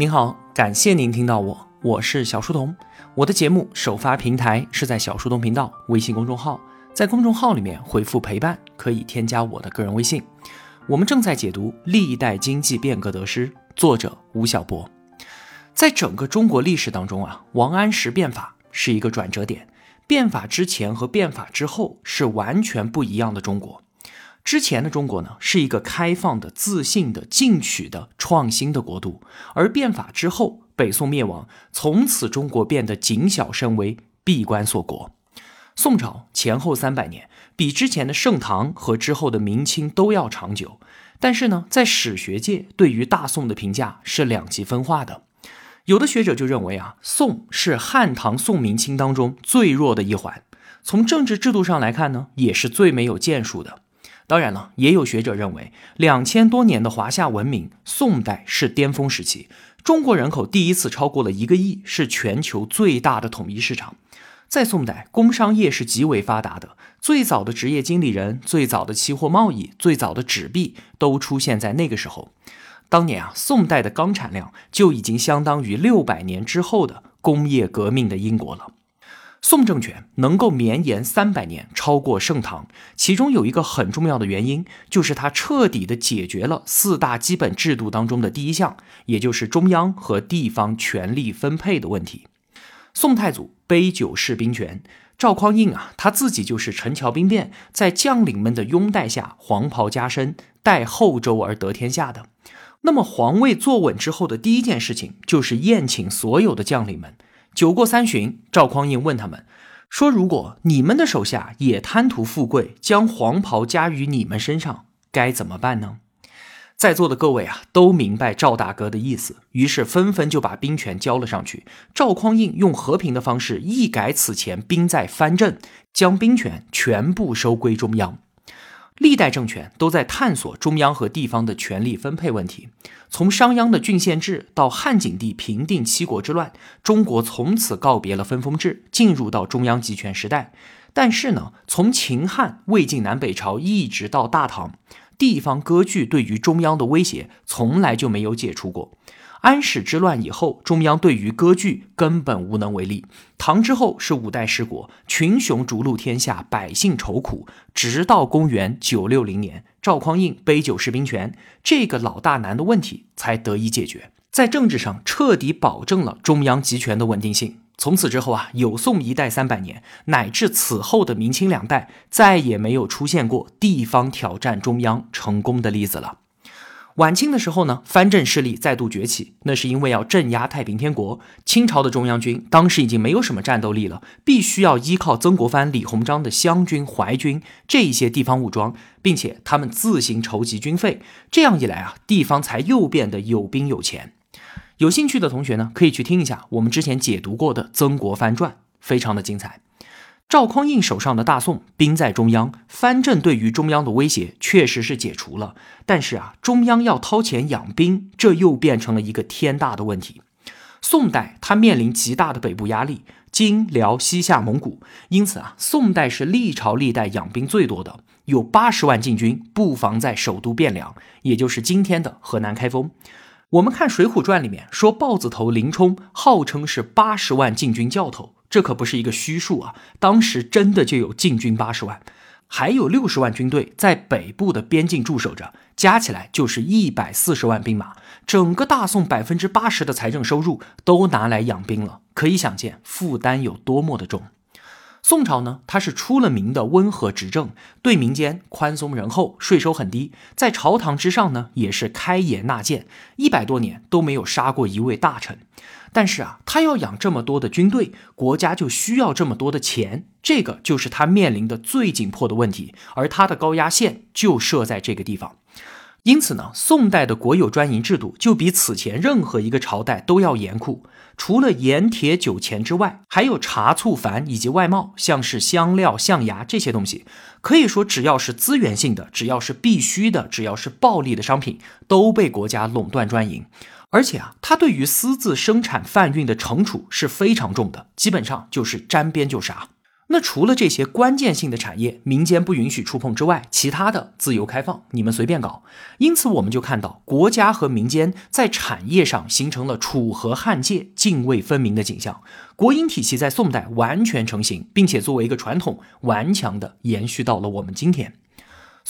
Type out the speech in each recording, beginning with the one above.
您好，感谢您听到我，我是小书童。我的节目首发平台是在小书童频道微信公众号，在公众号里面回复“陪伴”可以添加我的个人微信。我们正在解读《历代经济变革得失》，作者吴晓波。在整个中国历史当中啊，王安石变法是一个转折点。变法之前和变法之后是完全不一样的中国。之前的中国呢，是一个开放的、自信的、进取的、创新的国度，而变法之后，北宋灭亡，从此中国变得谨小慎微、闭关锁国。宋朝前后三百年，比之前的盛唐和之后的明清都要长久。但是呢，在史学界对于大宋的评价是两极分化的。有的学者就认为啊，宋是汉唐宋明清当中最弱的一环，从政治制度上来看呢，也是最没有建树的。当然了，也有学者认为，两千多年的华夏文明，宋代是巅峰时期，中国人口第一次超过了一个亿，是全球最大的统一市场。在宋代，工商业是极为发达的，最早的职业经理人、最早的期货贸易、最早的纸币都出现在那个时候。当年啊，宋代的钢产量就已经相当于六百年之后的工业革命的英国了。宋政权能够绵延三百年，超过盛唐，其中有一个很重要的原因，就是它彻底的解决了四大基本制度当中的第一项，也就是中央和地方权力分配的问题。宋太祖杯酒释兵权，赵匡胤啊，他自己就是陈桥兵变，在将领们的拥戴下，黄袍加身，代后周而得天下的。那么皇位坐稳之后的第一件事情，就是宴请所有的将领们。酒过三巡，赵匡胤问他们说：“如果你们的手下也贪图富贵，将黄袍加于你们身上，该怎么办呢？”在座的各位啊，都明白赵大哥的意思，于是纷纷就把兵权交了上去。赵匡胤用和平的方式一改此前兵在藩镇，将兵权全部收归中央。历代政权都在探索中央和地方的权力分配问题。从商鞅的郡县制到汉景帝平定七国之乱，中国从此告别了分封制，进入到中央集权时代。但是呢，从秦汉、魏晋南北朝一直到大唐，地方割据对于中央的威胁从来就没有解除过。安史之乱以后，中央对于割据根本无能为力。唐之后是五代十国，群雄逐鹿天下，百姓愁苦。直到公元九六零年，赵匡胤杯酒释兵权，这个老大难的问题才得以解决，在政治上彻底保证了中央集权的稳定性。从此之后啊，有宋一代三百年，乃至此后的明清两代，再也没有出现过地方挑战中央成功的例子了。晚清的时候呢，藩镇势力再度崛起，那是因为要镇压太平天国。清朝的中央军当时已经没有什么战斗力了，必须要依靠曾国藩、李鸿章的湘军、淮军这一些地方武装，并且他们自行筹集军费。这样一来啊，地方才又变得有兵有钱。有兴趣的同学呢，可以去听一下我们之前解读过的《曾国藩传》，非常的精彩。赵匡胤手上的大宋兵在中央，藩镇对于中央的威胁确实是解除了，但是啊，中央要掏钱养兵，这又变成了一个天大的问题。宋代它面临极大的北部压力，金、辽、西夏、蒙古，因此啊，宋代是历朝历代养兵最多的，有八十万禁军布防在首都汴梁，也就是今天的河南开封。我们看《水浒传》里面说，豹子头林冲号称是八十万禁军教头。这可不是一个虚数啊！当时真的就有禁军八十万，还有六十万军队在北部的边境驻守着，加起来就是一百四十万兵马。整个大宋百分之八十的财政收入都拿来养兵了，可以想见负担有多么的重。宋朝呢，它是出了名的温和执政，对民间宽松仁厚，税收很低，在朝堂之上呢，也是开言纳谏，一百多年都没有杀过一位大臣。但是啊，他要养这么多的军队，国家就需要这么多的钱，这个就是他面临的最紧迫的问题，而他的高压线就设在这个地方。因此呢，宋代的国有专营制度就比此前任何一个朝代都要严酷。除了盐、铁、酒钱之外，还有茶、醋、矾以及外贸，像是香料、象牙这些东西。可以说，只要是资源性的，只要是必须的，只要是暴利的商品，都被国家垄断专营。而且啊，它对于私自生产贩运的惩处是非常重的，基本上就是沾边就杀。那除了这些关键性的产业，民间不允许触碰之外，其他的自由开放，你们随便搞。因此，我们就看到国家和民间在产业上形成了楚河汉界、泾渭分明的景象。国营体系在宋代完全成型，并且作为一个传统，顽强的延续到了我们今天。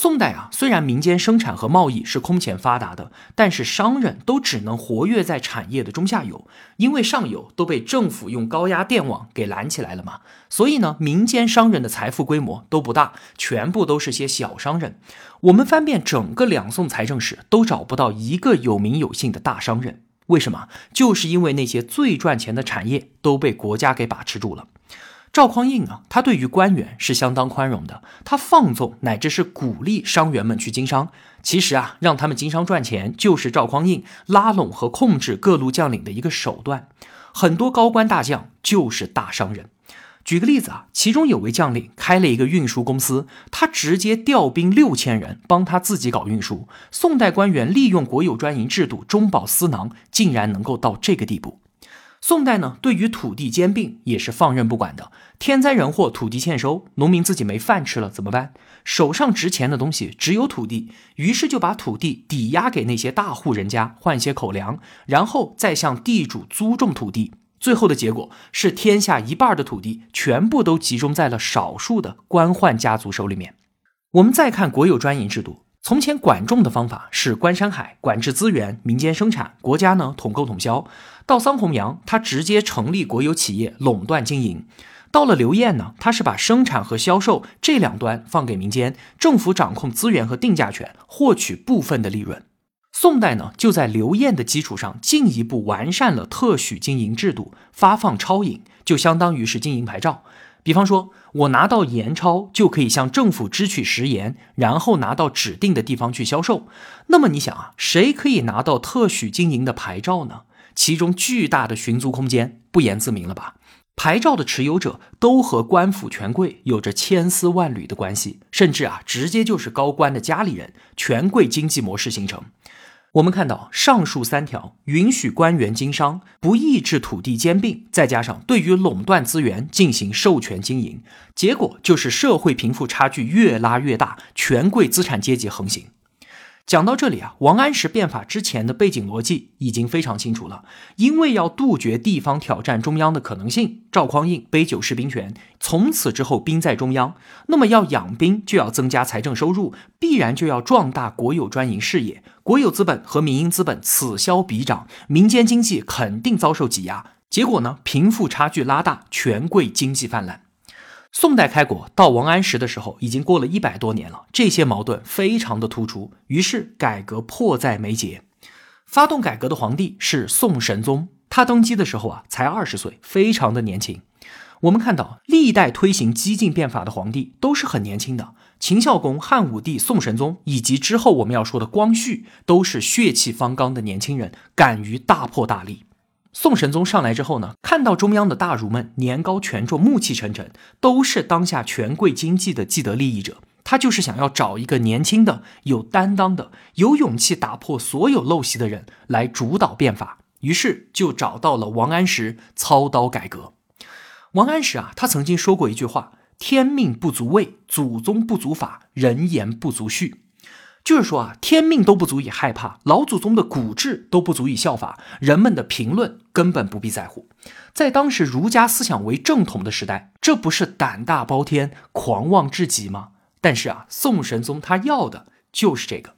宋代啊，虽然民间生产和贸易是空前发达的，但是商人都只能活跃在产业的中下游，因为上游都被政府用高压电网给拦起来了嘛。所以呢，民间商人的财富规模都不大，全部都是些小商人。我们翻遍整个两宋财政史，都找不到一个有名有姓的大商人。为什么？就是因为那些最赚钱的产业都被国家给把持住了。赵匡胤啊，他对于官员是相当宽容的，他放纵乃至是鼓励商员们去经商。其实啊，让他们经商赚钱，就是赵匡胤拉拢和控制各路将领的一个手段。很多高官大将就是大商人。举个例子啊，其中有位将领开了一个运输公司，他直接调兵六千人帮他自己搞运输。宋代官员利用国有专营制度中饱私囊，竟然能够到这个地步。宋代呢，对于土地兼并也是放任不管的。天灾人祸，土地欠收，农民自己没饭吃了怎么办？手上值钱的东西只有土地，于是就把土地抵押给那些大户人家换些口粮，然后再向地主租种土地。最后的结果是，天下一半的土地全部都集中在了少数的官宦家族手里面。我们再看国有专营制度。从前管仲的方法是观山海，管制资源，民间生产，国家呢统购统销。到桑弘羊，他直接成立国有企业，垄断经营。到了刘晏呢，他是把生产和销售这两端放给民间，政府掌控资源和定价权，获取部分的利润。宋代呢，就在刘晏的基础上进一步完善了特许经营制度，发放超引，就相当于是经营牌照。比方说，我拿到盐钞就可以向政府支取食盐，然后拿到指定的地方去销售。那么你想啊，谁可以拿到特许经营的牌照呢？其中巨大的寻租空间不言自明了吧？牌照的持有者都和官府权贵有着千丝万缕的关系，甚至啊，直接就是高官的家里人，权贵经济模式形成。我们看到上述三条允许官员经商，不抑制土地兼并，再加上对于垄断资源进行授权经营，结果就是社会贫富差距越拉越大，权贵资产阶级横行。讲到这里啊，王安石变法之前的背景逻辑已经非常清楚了。因为要杜绝地方挑战中央的可能性，赵匡胤杯酒释兵权，从此之后兵在中央。那么要养兵，就要增加财政收入，必然就要壮大国有专营事业。国有资本和民营资本此消彼长，民间经济肯定遭受挤压。结果呢，贫富差距拉大，权贵经济泛滥。宋代开国到王安石的时候，已经过了一百多年了，这些矛盾非常的突出，于是改革迫在眉睫。发动改革的皇帝是宋神宗，他登基的时候啊才二十岁，非常的年轻。我们看到历代推行激进变法的皇帝都是很年轻的，秦孝公、汉武帝、宋神宗以及之后我们要说的光绪，都是血气方刚的年轻人，敢于大破大立。宋神宗上来之后呢，看到中央的大儒们年高权重、暮气沉沉，都是当下权贵经济的既得利益者，他就是想要找一个年轻的、有担当的、有勇气打破所有陋习的人来主导变法，于是就找到了王安石操刀改革。王安石啊，他曾经说过一句话：“天命不足畏，祖宗不足法，人言不足恤。”就是说啊，天命都不足以害怕，老祖宗的古制都不足以效法，人们的评论根本不必在乎。在当时儒家思想为正统的时代，这不是胆大包天、狂妄至极吗？但是啊，宋神宗他要的就是这个。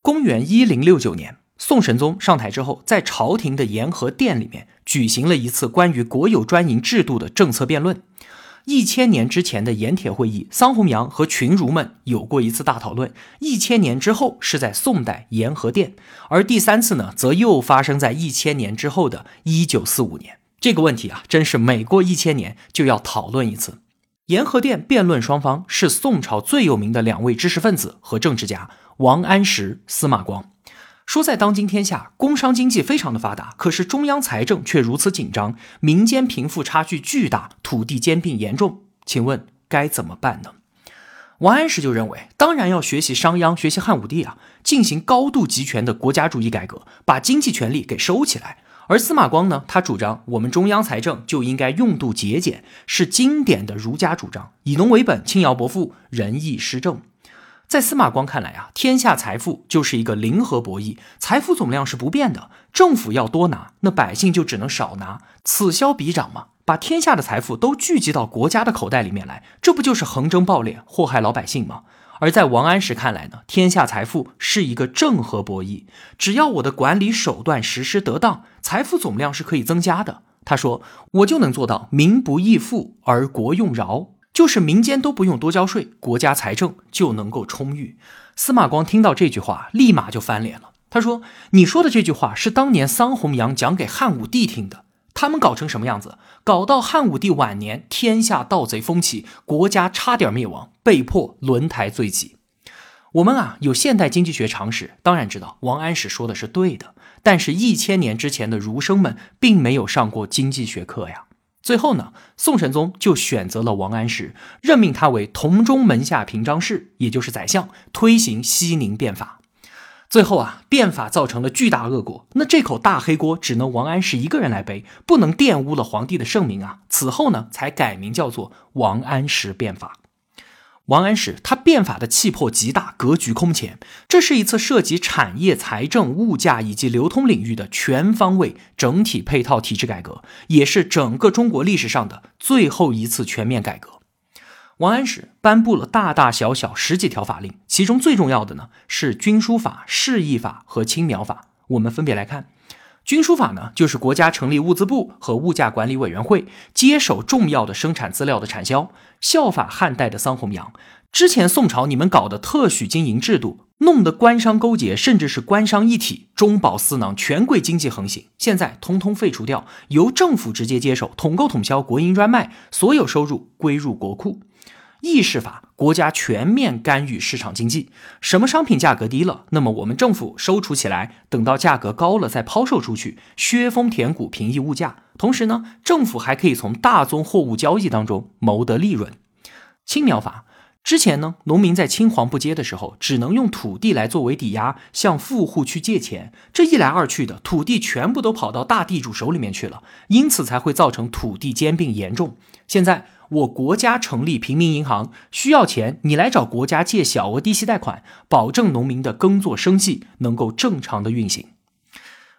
公元一零六九年，宋神宗上台之后，在朝廷的延和殿里面举行了一次关于国有专营制度的政策辩论。一千年之前的盐铁会议，桑弘羊和群儒们有过一次大讨论。一千年之后是在宋代盐和殿，而第三次呢，则又发生在一千年之后的一九四五年。这个问题啊，真是每过一千年就要讨论一次。盐和殿辩论双方是宋朝最有名的两位知识分子和政治家王安石、司马光。说在当今天下，工商经济非常的发达，可是中央财政却如此紧张，民间贫富差距巨大，土地兼并严重，请问该怎么办呢？王安石就认为，当然要学习商鞅，学习汉武帝啊，进行高度集权的国家主义改革，把经济权力给收起来，而司马光呢，他主张我们中央财政就应该用度节俭，是经典的儒家主张，以农为本，轻徭薄赋，仁义施政。在司马光看来啊，天下财富就是一个零和博弈，财富总量是不变的，政府要多拿，那百姓就只能少拿，此消彼长嘛。把天下的财富都聚集到国家的口袋里面来，这不就是横征暴敛，祸害老百姓吗？而在王安石看来呢，天下财富是一个正和博弈，只要我的管理手段实施得当，财富总量是可以增加的。他说，我就能做到民不易富而国用饶，就是民间都不用多交税，国家财政就能够充裕。司马光听到这句话，立马就翻脸了。他说：“你说的这句话是当年桑弘羊讲给汉武帝听的。”他们搞成什么样子？搞到汉武帝晚年，天下盗贼风起，国家差点灭亡，被迫轮台罪己。我们啊，有现代经济学常识，当然知道王安石说的是对的。但是，一千年之前的儒生们并没有上过经济学课呀。最后呢，宋神宗就选择了王安石，任命他为同中门下平章事，也就是宰相，推行西宁变法。最后啊，变法造成了巨大恶果，那这口大黑锅只能王安石一个人来背，不能玷污了皇帝的圣名啊。此后呢，才改名叫做王安石变法。王安石他变法的气魄极大，格局空前，这是一次涉及产业、财政、物价以及流通领域的全方位、整体配套体制改革，也是整个中国历史上的最后一次全面改革。王安石颁布了大大小小十几条法令，其中最重要的呢是军书法、市易法和青苗法。我们分别来看，军书法呢就是国家成立物资部和物价管理委员会，接手重要的生产资料的产销，效法汉代的桑弘羊。之前宋朝你们搞的特许经营制度，弄得官商勾结，甚至是官商一体，中饱私囊，权贵经济横行。现在通通废除掉，由政府直接接手，统购统销国营专卖，所有收入归入国库。议事法，国家全面干预市场经济，什么商品价格低了，那么我们政府收储起来，等到价格高了再抛售出去，削峰填谷，平抑物价。同时呢，政府还可以从大宗货物交易当中谋得利润。青苗法，之前呢，农民在青黄不接的时候，只能用土地来作为抵押，向富户去借钱，这一来二去的，土地全部都跑到大地主手里面去了，因此才会造成土地兼并严重。现在。我国家成立平民银行，需要钱，你来找国家借小额低息贷款，保证农民的耕作生计能够正常的运行。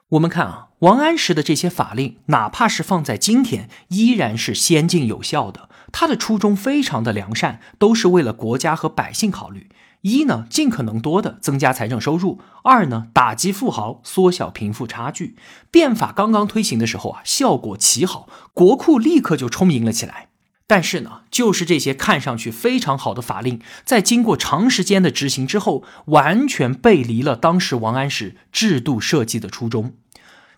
我们看啊，王安石的这些法令，哪怕是放在今天，依然是先进有效的。他的初衷非常的良善，都是为了国家和百姓考虑。一呢，尽可能多的增加财政收入；二呢，打击富豪，缩小贫富差距。变法刚刚推行的时候啊，效果奇好，国库立刻就充盈了起来。但是呢，就是这些看上去非常好的法令，在经过长时间的执行之后，完全背离了当时王安石制度设计的初衷。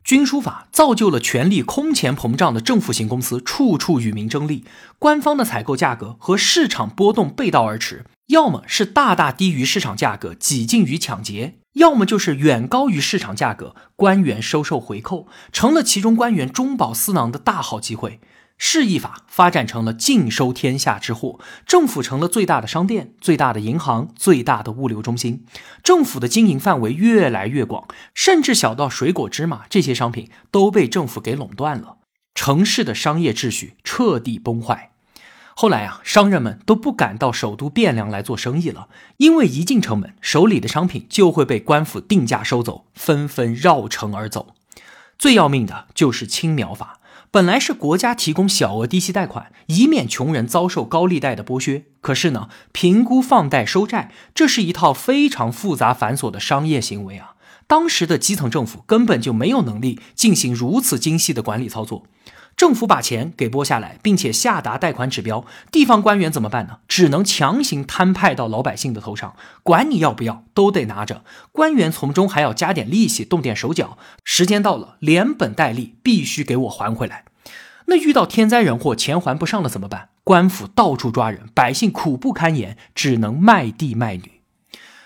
军书法造就了权力空前膨胀的政府型公司，处处与民争利，官方的采购价格和市场波动背道而驰，要么是大大低于市场价格，几近于抢劫；要么就是远高于市场价格，官员收受回扣，成了其中官员中饱私囊的大好机会。市役法发展成了尽收天下之货，政府成了最大的商店、最大的银行、最大的物流中心。政府的经营范围越来越广，甚至小到水果、芝麻这些商品都被政府给垄断了。城市的商业秩序彻底崩坏。后来啊，商人们都不敢到首都汴梁来做生意了，因为一进城门，手里的商品就会被官府定价收走，纷纷绕城而走。最要命的就是青苗法。本来是国家提供小额低息贷款，以免穷人遭受高利贷的剥削。可是呢，评估放贷收债，这是一套非常复杂繁琐的商业行为啊。当时的基层政府根本就没有能力进行如此精细的管理操作。政府把钱给拨下来，并且下达贷款指标，地方官员怎么办呢？只能强行摊派到老百姓的头上，管你要不要，都得拿着。官员从中还要加点利息，动点手脚。时间到了，连本带利必须给我还回来。那遇到天灾人祸，钱还不上了怎么办？官府到处抓人，百姓苦不堪言，只能卖地卖女。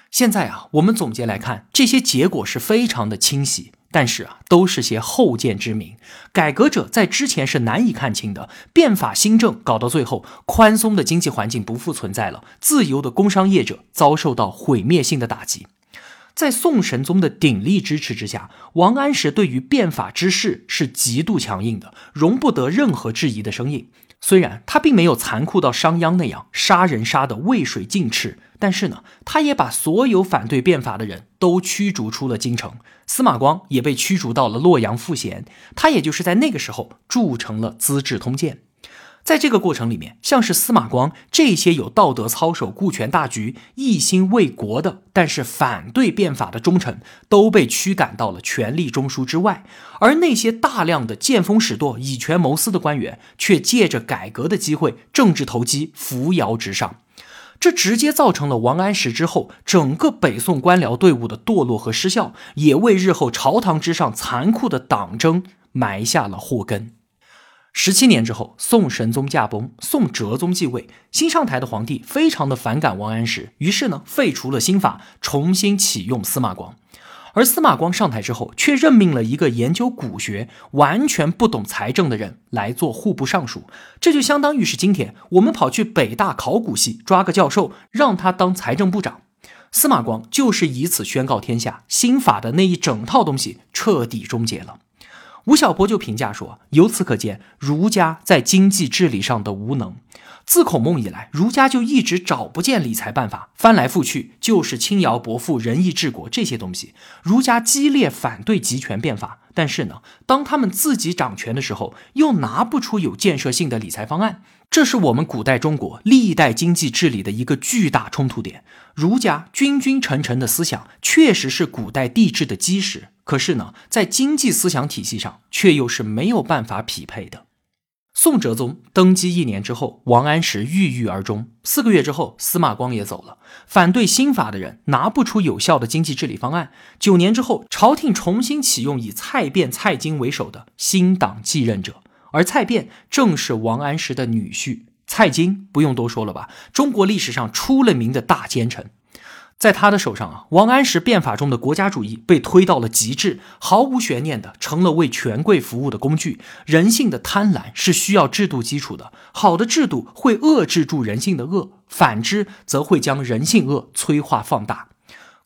现在啊，我们总结来看，这些结果是非常的清晰。但是啊，都是些后见之明。改革者在之前是难以看清的，变法新政搞到最后，宽松的经济环境不复存在了，自由的工商业者遭受到毁灭性的打击。在宋神宗的鼎力支持之下，王安石对于变法之势是极度强硬的，容不得任何质疑的声音。虽然他并没有残酷到商鞅那样杀人杀的渭水尽赤，但是呢，他也把所有反对变法的人都驱逐出了京城。司马光也被驱逐到了洛阳赋闲，他也就是在那个时候铸成了《资治通鉴》。在这个过程里面，像是司马光这些有道德操守、顾全大局、一心为国的，但是反对变法的忠臣，都被驱赶到了权力中枢之外；而那些大量的见风使舵、以权谋私的官员，却借着改革的机会，政治投机，扶摇直上。这直接造成了王安石之后整个北宋官僚队伍的堕落和失效，也为日后朝堂之上残酷的党争埋下了祸根。十七年之后，宋神宗驾崩，宋哲宗继位。新上台的皇帝非常的反感王安石，于是呢，废除了新法，重新启用司马光。而司马光上台之后，却任命了一个研究古学、完全不懂财政的人来做户部尚书。这就相当于是今天我们跑去北大考古系抓个教授，让他当财政部长。司马光就是以此宣告天下，新法的那一整套东西彻底终结了。吴晓波就评价说：“由此可见，儒家在经济治理上的无能。自孔孟以来，儒家就一直找不见理财办法，翻来覆去就是轻徭薄赋、仁义治国这些东西。儒家激烈反对集权变法，但是呢，当他们自己掌权的时候，又拿不出有建设性的理财方案。这是我们古代中国历代经济治理的一个巨大冲突点。儒家君君臣臣的思想，确实是古代帝制的基石。”可是呢，在经济思想体系上，却又是没有办法匹配的。宋哲宗登基一年之后，王安石郁郁而终。四个月之后，司马光也走了。反对新法的人拿不出有效的经济治理方案。九年之后，朝廷重新启用以蔡卞、蔡京为首的新党继任者，而蔡卞正是王安石的女婿。蔡京不用多说了吧，中国历史上出了名的大奸臣。在他的手上啊，王安石变法中的国家主义被推到了极致，毫无悬念的成了为权贵服务的工具。人性的贪婪是需要制度基础的，好的制度会遏制住人性的恶，反之则会将人性恶催化放大。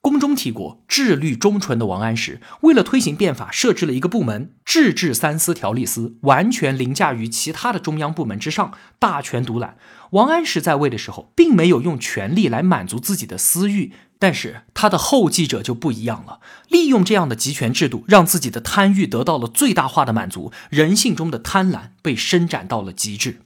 宫中体国、治律忠纯的王安石，为了推行变法，设置了一个部门——制治三司条例司，完全凌驾于其他的中央部门之上，大权独揽。王安石在位的时候，并没有用权力来满足自己的私欲。但是他的后继者就不一样了，利用这样的集权制度，让自己的贪欲得到了最大化的满足，人性中的贪婪被伸展到了极致。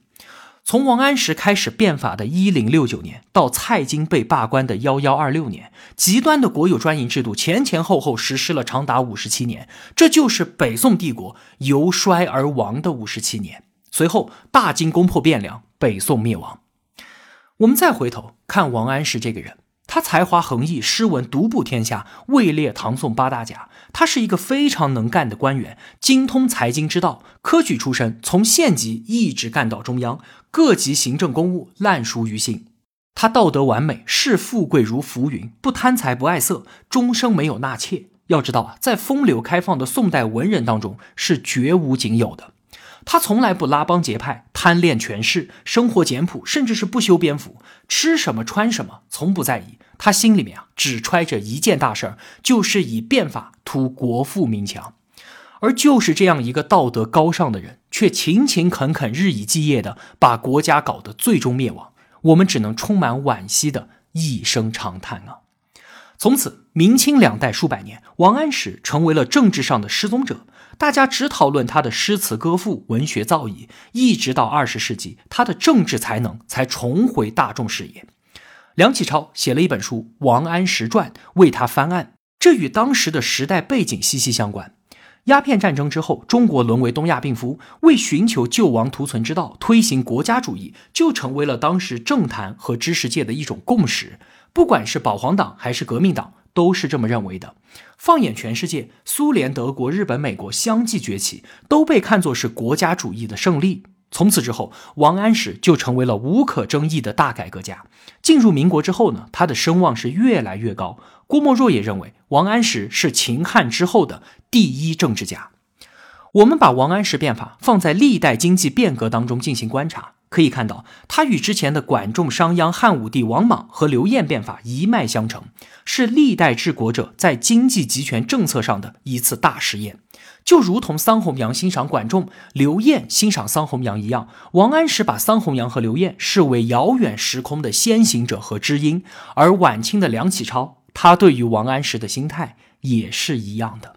从王安石开始变法的一零六九年，到蔡京被罢官的幺幺二六年，极端的国有专营制度前前后后实施了长达五十七年，这就是北宋帝国由衰而亡的五十七年。随后，大金攻破汴梁，北宋灭亡。我们再回头看王安石这个人。他才华横溢，诗文独步天下，位列唐宋八大家。他是一个非常能干的官员，精通财经之道，科举出身，从县级一直干到中央，各级行政公务烂熟于心。他道德完美，视富贵如浮云，不贪财不爱色，终生没有纳妾。要知道啊，在风流开放的宋代文人当中是绝无仅有的。他从来不拉帮结派，贪恋权势，生活简朴，甚至是不修边幅，吃什么穿什么，从不在意。他心里面啊，只揣着一件大事儿，就是以变法图国富民强。而就是这样一个道德高尚的人，却勤勤恳恳、日以继夜的把国家搞得最终灭亡。我们只能充满惋惜的一声长叹啊！从此，明清两代数百年，王安石成为了政治上的失踪者。大家只讨论他的诗词歌赋、文学造诣，一直到二十世纪，他的政治才能才重回大众视野。梁启超写了一本书《王安石传》，为他翻案，这与当时的时代背景息息相关。鸦片战争之后，中国沦为东亚病夫，为寻求救亡图存之道，推行国家主义，就成为了当时政坛和知识界的一种共识。不管是保皇党还是革命党。都是这么认为的。放眼全世界，苏联、德国、日本、美国相继崛起，都被看作是国家主义的胜利。从此之后，王安石就成为了无可争议的大改革家。进入民国之后呢，他的声望是越来越高。郭沫若也认为，王安石是秦汉之后的第一政治家。我们把王安石变法放在历代经济变革当中进行观察，可以看到，他与之前的管仲、商鞅、汉武帝、王莽和刘晏变法一脉相承，是历代治国者在经济集权政策上的一次大实验。就如同桑弘羊欣赏管仲，刘晏欣赏桑弘羊一样，王安石把桑弘羊和刘晏视为遥远时空的先行者和知音，而晚清的梁启超，他对于王安石的心态也是一样的。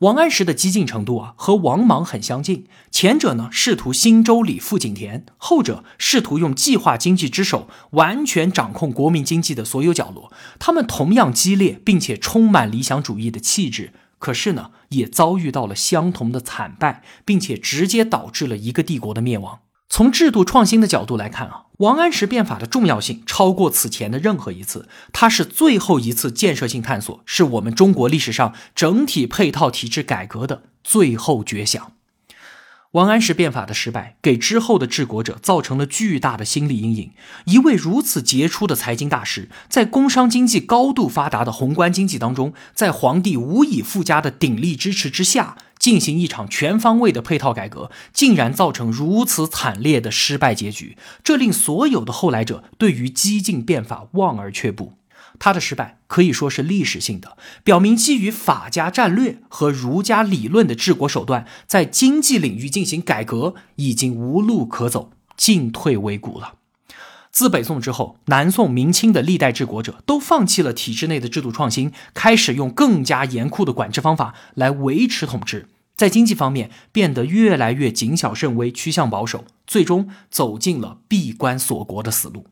王安石的激进程度啊，和王莽很相近。前者呢，试图新周礼富井田；后者试图用计划经济之手完全掌控国民经济的所有角落。他们同样激烈，并且充满理想主义的气质。可是呢，也遭遇到了相同的惨败，并且直接导致了一个帝国的灭亡。从制度创新的角度来看啊，王安石变法的重要性超过此前的任何一次，它是最后一次建设性探索，是我们中国历史上整体配套体制改革的最后绝响。王安石变法的失败，给之后的治国者造成了巨大的心理阴影。一位如此杰出的财经大师，在工商经济高度发达的宏观经济当中，在皇帝无以复加的鼎力支持之下，进行一场全方位的配套改革，竟然造成如此惨烈的失败结局，这令所有的后来者对于激进变法望而却步。他的失败可以说是历史性的，表明基于法家战略和儒家理论的治国手段，在经济领域进行改革已经无路可走，进退维谷了。自北宋之后，南宋、明清的历代治国者都放弃了体制内的制度创新，开始用更加严酷的管制方法来维持统治，在经济方面变得越来越谨小慎微，趋向保守，最终走进了闭关锁国的死路。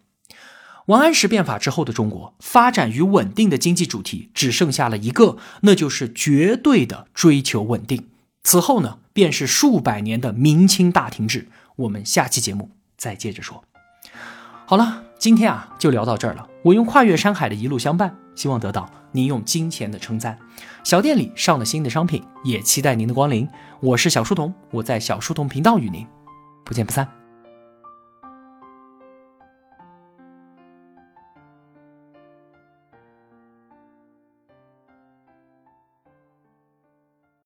王安石变法之后的中国，发展与稳定的经济主题只剩下了一个，那就是绝对的追求稳定。此后呢，便是数百年的明清大停滞。我们下期节目再接着说。好了，今天啊就聊到这儿了。我用跨越山海的一路相伴，希望得到您用金钱的称赞。小店里上了新的商品，也期待您的光临。我是小书童，我在小书童频道与您不见不散。